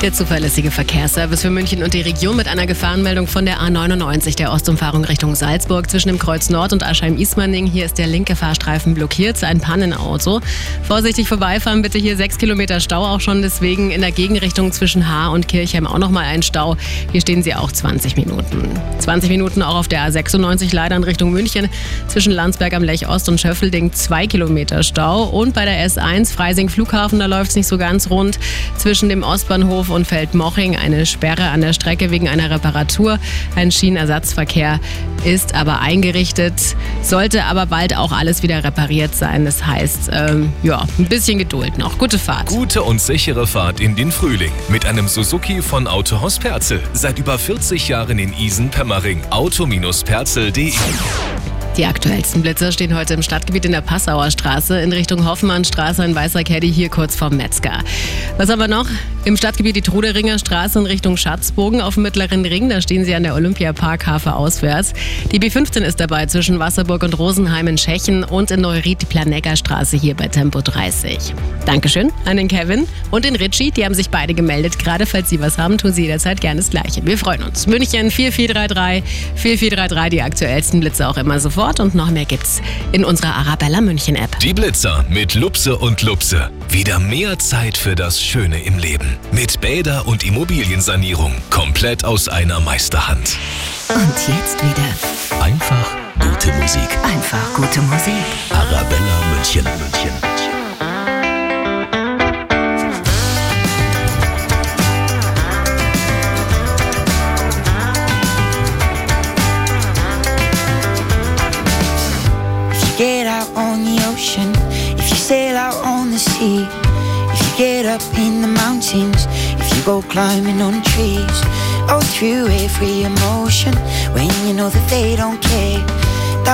Der zuverlässige Verkehrsservice für München und die Region mit einer Gefahrenmeldung von der A99 der Ostumfahrung Richtung Salzburg zwischen dem Kreuz Nord und Aschheim-Ismaning. Hier ist der linke Fahrstreifen blockiert, ein Pannenauto. Vorsichtig vorbeifahren, bitte hier sechs Kilometer Stau auch schon. Deswegen in der Gegenrichtung zwischen Haar und Kirchheim auch nochmal ein Stau. Hier stehen Sie auch 20 Minuten. 20 Minuten auch auf der A96 leider in Richtung München zwischen Landsberg am Lech Ost und Schöffelding zwei Kilometer Stau. Und bei der S1 Freising Flughafen, da läuft es nicht so ganz rund zwischen dem Ostbahnhof Bahnhof und Feldmoching eine Sperre an der Strecke wegen einer Reparatur. Ein Schienenersatzverkehr ist aber eingerichtet, sollte aber bald auch alles wieder repariert sein. Das heißt, ähm, ja, ein bisschen Geduld noch. Gute Fahrt. Gute und sichere Fahrt in den Frühling mit einem Suzuki von Autohaus Perzel. Seit über 40 Jahren in Isen-Pemmering. Auto-perzel.de die aktuellsten Blitzer stehen heute im Stadtgebiet in der Passauer Straße in Richtung Hoffmannstraße, ein weißer Caddy hier kurz vorm Metzger. Was haben wir noch? Im Stadtgebiet die Truderinger Straße in Richtung Schatzbogen auf dem Mittleren Ring. Da stehen sie an der Olympiaparkhafe auswärts. Die B15 ist dabei zwischen Wasserburg und Rosenheim in Tschechen und in Neuried die Planegger Straße hier bei Tempo 30. Dankeschön an den Kevin und den Richie. Die haben sich beide gemeldet. Gerade falls Sie was haben, tun Sie jederzeit gerne das Gleiche. Wir freuen uns. München 4433, 4433, die aktuellsten Blitze auch immer sofort. Sport und noch mehr gibt's in unserer Arabella München App. Die Blitzer mit Lupse und Lupse. Wieder mehr Zeit für das Schöne im Leben. Mit Bäder- und Immobiliensanierung. Komplett aus einer Meisterhand. Und jetzt wieder. Einfach gute Musik. Einfach gute Musik. Arabella München, München. The sea, if you get up in the mountains, if you go climbing on trees, oh, through every emotion when you know that they don't care.